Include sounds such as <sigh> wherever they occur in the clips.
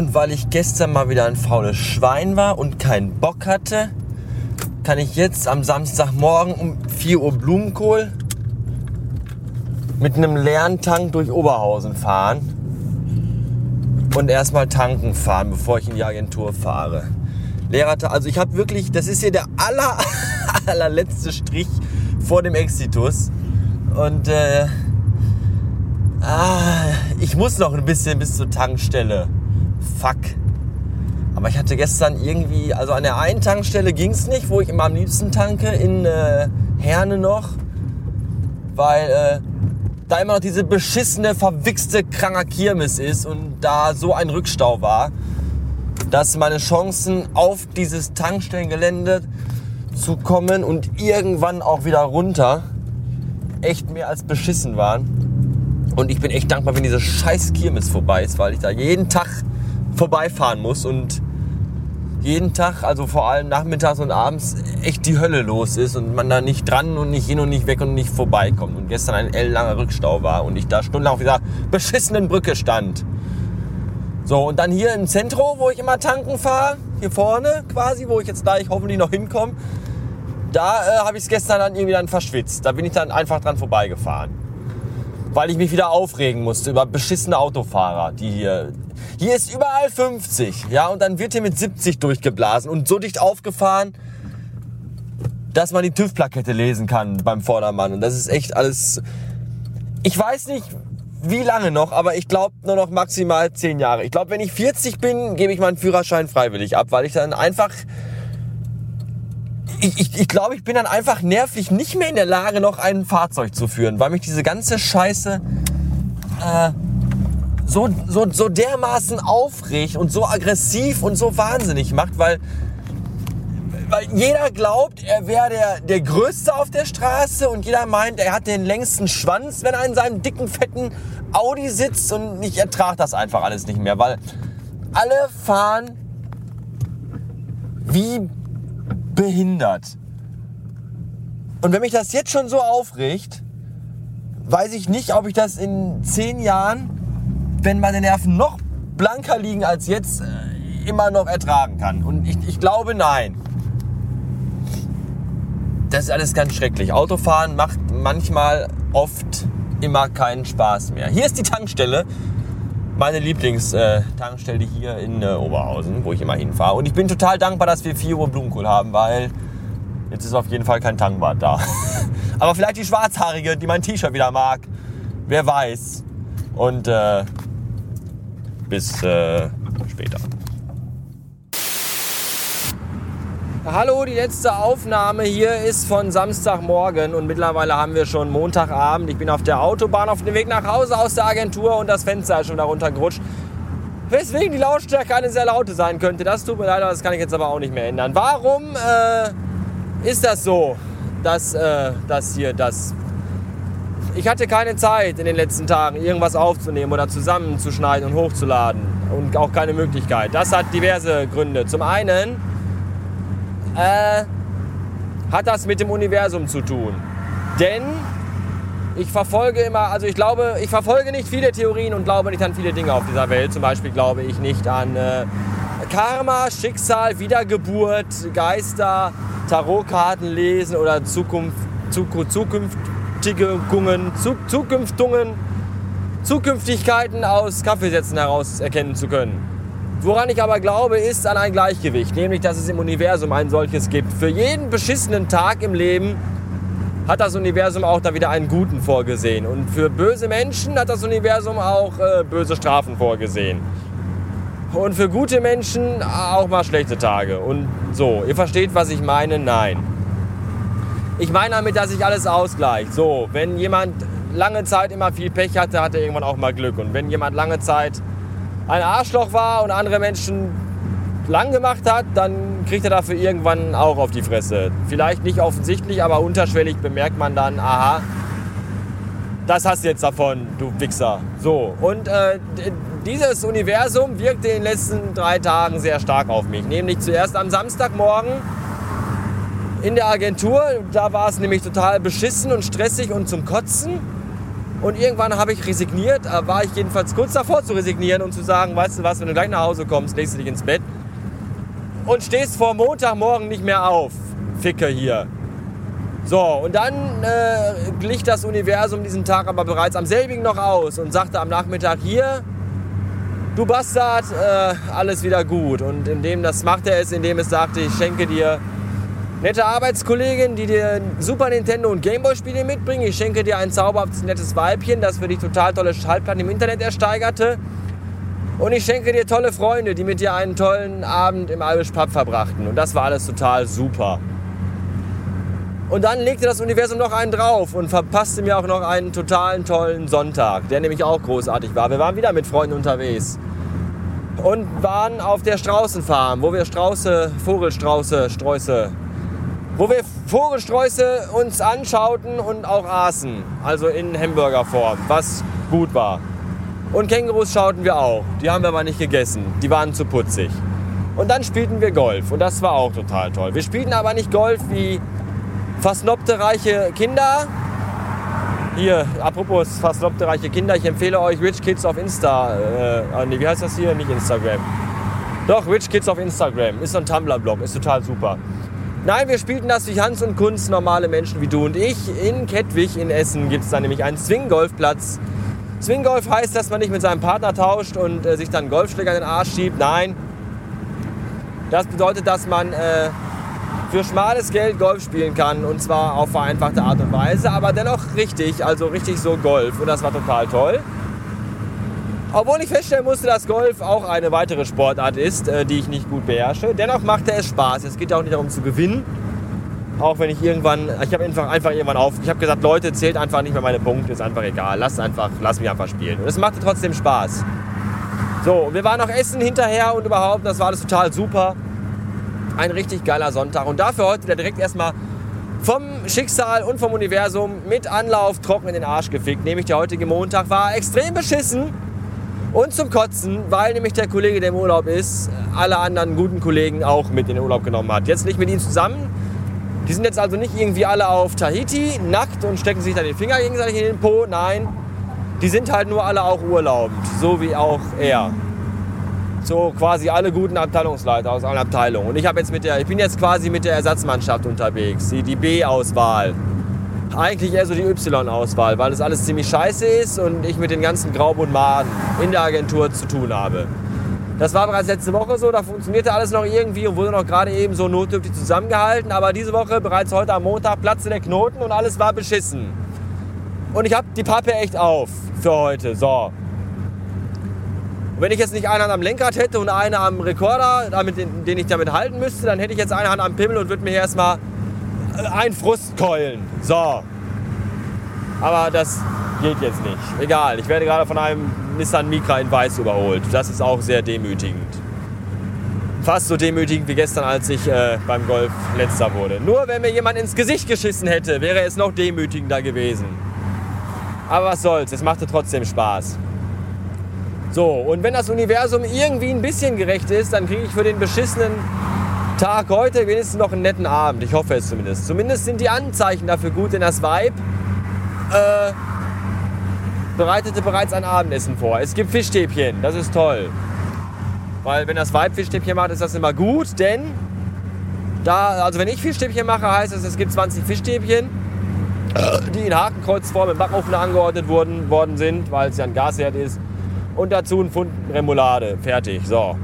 Und weil ich gestern mal wieder ein faules Schwein war und keinen Bock hatte, kann ich jetzt am Samstagmorgen um 4 Uhr Blumenkohl mit einem leeren Tank durch Oberhausen fahren und erstmal tanken fahren, bevor ich in die Agentur fahre. Leerer Tank, also ich habe wirklich, das ist hier der aller, <laughs> allerletzte Strich vor dem Exitus. Und äh, ah, ich muss noch ein bisschen bis zur Tankstelle. Fuck. Aber ich hatte gestern irgendwie, also an der einen Tankstelle ging es nicht, wo ich immer am liebsten tanke, in äh, Herne noch. Weil äh, da immer noch diese beschissene, verwichste, kranker Kirmes ist und da so ein Rückstau war, dass meine Chancen auf dieses Tankstellengelände zu kommen und irgendwann auch wieder runter echt mehr als beschissen waren. Und ich bin echt dankbar, wenn diese scheiß Kirmes vorbei ist, weil ich da jeden Tag vorbeifahren muss und jeden Tag, also vor allem nachmittags und abends, echt die Hölle los ist und man da nicht dran und nicht hin und nicht weg und nicht vorbeikommt. Und gestern ein ellenlanger Rückstau war und ich da stundenlang auf dieser beschissenen Brücke stand. So, und dann hier im Zentrum, wo ich immer tanken fahre, hier vorne quasi, wo ich jetzt gleich hoffentlich noch hinkomme, da äh, habe ich es gestern dann irgendwie dann verschwitzt. Da bin ich dann einfach dran vorbeigefahren. Weil ich mich wieder aufregen musste über beschissene Autofahrer, die hier. Hier ist überall 50, ja, und dann wird hier mit 70 durchgeblasen und so dicht aufgefahren, dass man die TÜV-Plakette lesen kann beim Vordermann. Und das ist echt alles. Ich weiß nicht, wie lange noch, aber ich glaube nur noch maximal 10 Jahre. Ich glaube, wenn ich 40 bin, gebe ich meinen Führerschein freiwillig ab, weil ich dann einfach ich, ich, ich glaube, ich bin dann einfach nervlich nicht mehr in der Lage, noch ein Fahrzeug zu führen, weil mich diese ganze Scheiße äh, so, so, so dermaßen aufregt und so aggressiv und so wahnsinnig macht, weil, weil jeder glaubt, er wäre der, der Größte auf der Straße und jeder meint, er hat den längsten Schwanz, wenn er in seinem dicken, fetten Audi sitzt und ich ertrage das einfach alles nicht mehr, weil alle fahren wie behindert. Und wenn mich das jetzt schon so aufregt, weiß ich nicht, ob ich das in zehn Jahren, wenn meine Nerven noch blanker liegen als jetzt, äh, immer noch ertragen kann. Und ich, ich glaube, nein. Das ist alles ganz schrecklich. Autofahren macht manchmal oft immer keinen Spaß mehr. Hier ist die Tankstelle meine Lieblingstankstelle hier in äh, Oberhausen, wo ich immer hinfahre. Und ich bin total dankbar, dass wir 4 Uhr Blumenkohl haben, weil jetzt ist auf jeden Fall kein Tangbad da. <laughs> Aber vielleicht die Schwarzhaarige, die mein T-Shirt wieder mag. Wer weiß. Und äh, bis äh, später. Hallo, die letzte Aufnahme hier ist von Samstagmorgen und mittlerweile haben wir schon Montagabend. Ich bin auf der Autobahn auf dem Weg nach Hause aus der Agentur und das Fenster ist schon darunter gerutscht. Weswegen die Lautstärke eine sehr laute sein könnte. Das tut mir leid, das kann ich jetzt aber auch nicht mehr ändern. Warum äh, ist das so, dass, äh, dass hier das... Ich hatte keine Zeit in den letzten Tagen, irgendwas aufzunehmen oder zusammenzuschneiden und hochzuladen. Und auch keine Möglichkeit. Das hat diverse Gründe. Zum einen äh, hat das mit dem Universum zu tun. Denn ich verfolge immer, also ich glaube, ich verfolge nicht viele Theorien und glaube nicht an viele Dinge auf dieser Welt. Zum Beispiel glaube ich nicht an äh, Karma, Schicksal, Wiedergeburt, Geister, Tarotkarten lesen oder Zukunft, zukünftige Zukünftungen, Zukünftigkeiten aus Kaffeesätzen heraus erkennen zu können. Woran ich aber glaube, ist an ein Gleichgewicht, nämlich dass es im Universum ein solches gibt. Für jeden beschissenen Tag im Leben hat das Universum auch da wieder einen guten vorgesehen. Und für böse Menschen hat das Universum auch äh, böse Strafen vorgesehen. Und für gute Menschen auch mal schlechte Tage. Und so, ihr versteht, was ich meine? Nein. Ich meine damit, dass sich alles ausgleicht. So, wenn jemand lange Zeit immer viel Pech hatte, hat er irgendwann auch mal Glück. Und wenn jemand lange Zeit ein Arschloch war und andere Menschen lang gemacht hat, dann kriegt er dafür irgendwann auch auf die Fresse. Vielleicht nicht offensichtlich, aber unterschwellig bemerkt man dann, aha, das hast du jetzt davon, du Wichser. So, und äh, dieses Universum wirkte in den letzten drei Tagen sehr stark auf mich. Nämlich zuerst am Samstagmorgen in der Agentur. Da war es nämlich total beschissen und stressig und zum Kotzen. Und irgendwann habe ich resigniert, äh, war ich jedenfalls kurz davor zu resignieren und zu sagen, weißt du was, wenn du gleich nach Hause kommst, legst du dich ins Bett und stehst vor Montagmorgen nicht mehr auf. Ficke hier. So, und dann äh, glich das Universum diesen Tag aber bereits am selbigen noch aus und sagte am Nachmittag hier, du Bastard, äh, alles wieder gut. Und indem das machte er es, indem es sagte, ich schenke dir nette Arbeitskollegin, die dir Super Nintendo und Gameboy-Spiele mitbringen. Ich schenke dir ein zauberhaftes, nettes Weibchen, das für dich total tolle Schallplatten im Internet ersteigerte. Und ich schenke dir tolle Freunde, die mit dir einen tollen Abend im Albisch Pub verbrachten. Und das war alles total super. Und dann legte das Universum noch einen drauf und verpasste mir auch noch einen totalen tollen Sonntag, der nämlich auch großartig war. Wir waren wieder mit Freunden unterwegs und waren auf der Straußenfarm, wo wir Strauße, Vogelstrauße, Sträuße, wo wir Vogelsträuße uns anschauten und auch aßen, also in Hamburgerform, was gut war. Und Kängurus schauten wir auch, die haben wir aber nicht gegessen, die waren zu putzig. Und dann spielten wir Golf und das war auch total toll. Wir spielten aber nicht Golf wie versnobte reiche Kinder. Hier, apropos versnobte reiche Kinder, ich empfehle euch Rich Kids auf Insta. Äh, nee, wie heißt das hier? Nicht Instagram. Doch, Rich Kids auf Instagram. Ist so ein Tumblr-Blog, ist total super. Nein, wir spielten das wie Hans und Kunst, normale Menschen wie du und ich. In Kettwig in Essen gibt es da nämlich einen Swing-Golfplatz. Swing-Golf heißt, dass man nicht mit seinem Partner tauscht und äh, sich dann einen Golfschläger in den Arsch schiebt. Nein, das bedeutet, dass man äh, für schmales Geld Golf spielen kann und zwar auf vereinfachte Art und Weise, aber dennoch richtig, also richtig so Golf und das war total toll. Obwohl ich feststellen musste, dass Golf auch eine weitere Sportart ist, äh, die ich nicht gut beherrsche. Dennoch machte es Spaß. Es geht ja auch nicht darum zu gewinnen. Auch wenn ich irgendwann, ich habe einfach, einfach irgendwann auf, ich habe gesagt, Leute, zählt einfach nicht mehr meine Punkte, ist einfach egal. Lass einfach, lass mich einfach spielen. Und es machte trotzdem Spaß. So, wir waren noch essen hinterher und überhaupt, das war alles total super ein richtig geiler Sonntag. Und dafür heute wieder direkt erstmal vom Schicksal und vom Universum mit Anlauf trocken in den Arsch gefickt. Nämlich der heutige Montag war extrem beschissen und zum Kotzen, weil nämlich der Kollege, der im Urlaub ist, alle anderen guten Kollegen auch mit in den Urlaub genommen hat. Jetzt nicht mit ihnen zusammen. Die sind jetzt also nicht irgendwie alle auf Tahiti, nackt und stecken sich da den Finger gegenseitig in den Po. Nein, die sind halt nur alle auch urlaubend, so wie auch er so quasi alle guten Abteilungsleiter aus allen Abteilungen. Und ich jetzt mit der, ich bin jetzt quasi mit der Ersatzmannschaft unterwegs, die, die B-Auswahl. Eigentlich eher so die Y-Auswahl, weil das alles ziemlich scheiße ist und ich mit den ganzen Graubund Maden in der Agentur zu tun habe. Das war bereits letzte Woche so, da funktionierte alles noch irgendwie und wurde noch gerade eben so notdürftig zusammengehalten. Aber diese Woche, bereits heute am Montag, platzte der Knoten und alles war beschissen. Und ich habe die Pappe echt auf für heute. So, und wenn ich jetzt nicht eine Hand am Lenkrad hätte und eine am Rekorder, damit, den ich damit halten müsste, dann hätte ich jetzt eine Hand am Pimmel und würde mir erstmal ein Frust keulen. So. Aber das geht jetzt nicht. Egal, ich werde gerade von einem Nissan Micra in Weiß überholt. Das ist auch sehr demütigend. Fast so demütigend wie gestern, als ich äh, beim Golf letzter wurde. Nur wenn mir jemand ins Gesicht geschissen hätte, wäre es noch demütigender gewesen. Aber was soll's, es machte trotzdem Spaß. So, und wenn das Universum irgendwie ein bisschen gerecht ist, dann kriege ich für den beschissenen Tag heute wenigstens noch einen netten Abend. Ich hoffe es zumindest. Zumindest sind die Anzeichen dafür gut, denn das Vibe äh, bereitete bereits ein Abendessen vor. Es gibt Fischstäbchen, das ist toll. Weil wenn das Vibe Fischstäbchen macht, ist das immer gut, denn da, also wenn ich Fischstäbchen mache, heißt es, es gibt 20 Fischstäbchen, die in Hakenkreuzform im Backofen angeordnet wurden, worden sind, weil es ja ein Gasherd ist und dazu ein Pfund Remoulade. Fertig. So.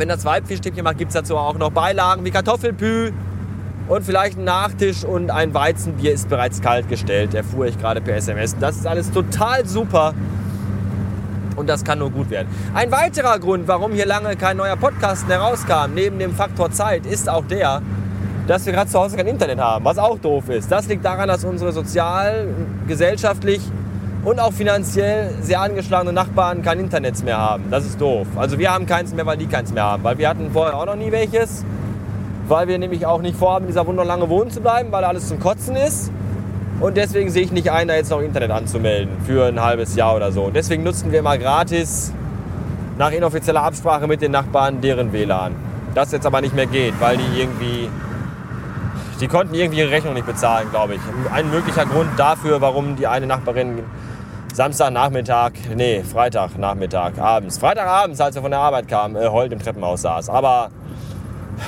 Wenn das Weibfischstäbchen macht, gibt es dazu auch noch Beilagen wie Kartoffelpü und vielleicht ein Nachtisch und ein Weizenbier ist bereits kalt gestellt. Erfuhr ich gerade per SMS. Das ist alles total super und das kann nur gut werden. Ein weiterer Grund, warum hier lange kein neuer Podcast mehr rauskam, neben dem Faktor Zeit, ist auch der, dass wir gerade zu Hause kein Internet haben, was auch doof ist. Das liegt daran, dass unsere sozial, gesellschaftlich und auch finanziell sehr angeschlagene Nachbarn kein Internet mehr haben. Das ist doof. Also wir haben keins mehr, weil die keins mehr haben. Weil wir hatten vorher auch noch nie welches. Weil wir nämlich auch nicht vorhaben, in dieser Wohnung lange wohnen zu bleiben, weil alles zum Kotzen ist. Und deswegen sehe ich nicht ein, da jetzt noch Internet anzumelden für ein halbes Jahr oder so. Und deswegen nutzen wir mal gratis nach inoffizieller Absprache mit den Nachbarn deren WLAN. Das jetzt aber nicht mehr geht, weil die irgendwie die konnten irgendwie ihre Rechnung nicht bezahlen, glaube ich. Ein möglicher Grund dafür, warum die eine Nachbarin Samstagnachmittag, nee, Freitagnachmittag, abends. Freitagabends, als er von der Arbeit kam, äh, heult im Treppenhaus saß. Aber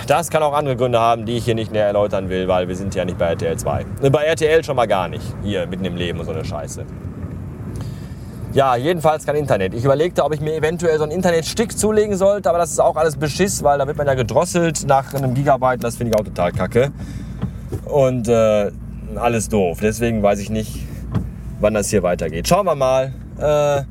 das kann auch andere Gründe haben, die ich hier nicht näher erläutern will, weil wir sind ja nicht bei RTL 2. Äh, bei RTL schon mal gar nicht. Hier, mitten im Leben und so eine Scheiße. Ja, jedenfalls kein Internet. Ich überlegte, ob ich mir eventuell so einen Internetstick zulegen sollte, aber das ist auch alles Beschiss, weil da wird man ja gedrosselt nach einem Gigabyte. Das finde ich auch total kacke. Und äh, alles doof. Deswegen weiß ich nicht, wann das hier weitergeht. Schauen wir mal. Äh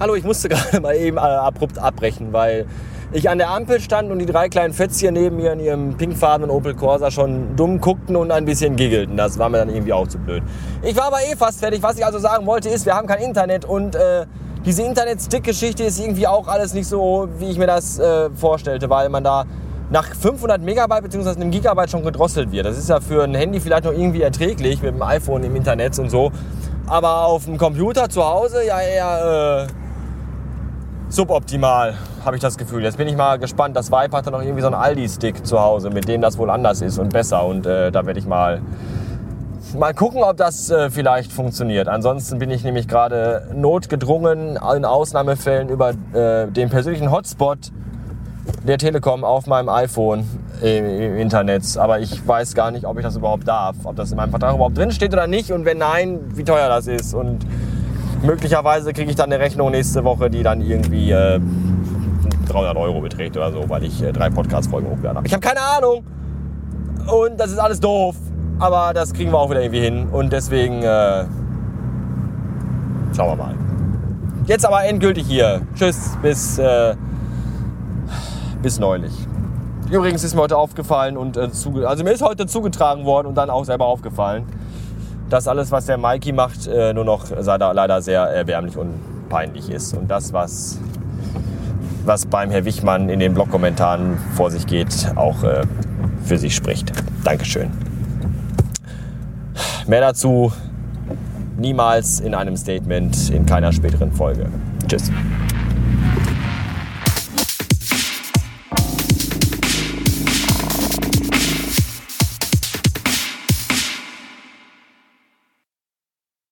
Hallo, ich musste <laughs> gerade mal eben äh, abrupt abbrechen, weil ich an der Ampel stand und die drei kleinen Fätzchen neben mir in ihrem pinkfarbenen Opel Corsa schon dumm guckten und ein bisschen giggelten. Das war mir dann irgendwie auch zu blöd. Ich war aber eh fast fertig. Was ich also sagen wollte ist, wir haben kein Internet und äh, diese Internet-Stick-Geschichte ist irgendwie auch alles nicht so, wie ich mir das äh, vorstellte, weil man da nach 500 Megabyte bzw. einem Gigabyte schon gedrosselt wird. Das ist ja für ein Handy vielleicht noch irgendwie erträglich mit dem iPhone im Internet und so. Aber auf dem Computer zu Hause ja eher äh, suboptimal, habe ich das Gefühl. Jetzt bin ich mal gespannt. Das Vibe hat dann noch irgendwie so einen Aldi-Stick zu Hause, mit dem das wohl anders ist und besser. Und äh, da werde ich mal, mal gucken, ob das äh, vielleicht funktioniert. Ansonsten bin ich nämlich gerade notgedrungen in Ausnahmefällen über äh, den persönlichen Hotspot der Telekom auf meinem iPhone im Internet. Aber ich weiß gar nicht, ob ich das überhaupt darf. Ob das in meinem Vertrag überhaupt drin steht oder nicht. Und wenn nein, wie teuer das ist. Und möglicherweise kriege ich dann eine Rechnung nächste Woche, die dann irgendwie äh, 300 Euro beträgt oder so, weil ich äh, drei Podcast-Folgen hochgeladen habe. Ich habe keine Ahnung. Und das ist alles doof. Aber das kriegen wir auch wieder irgendwie hin. Und deswegen äh, schauen wir mal. Jetzt aber endgültig hier. Tschüss, bis, äh, bis neulich. Übrigens ist mir heute aufgefallen und äh, also mir ist heute zugetragen worden und dann auch selber aufgefallen, dass alles, was der Mikey macht, äh, nur noch leider sehr erbärmlich und peinlich ist. Und das, was, was beim Herr Wichmann in den Blog-Kommentaren vor sich geht, auch äh, für sich spricht. Dankeschön. Mehr dazu niemals in einem Statement in keiner späteren Folge. Tschüss.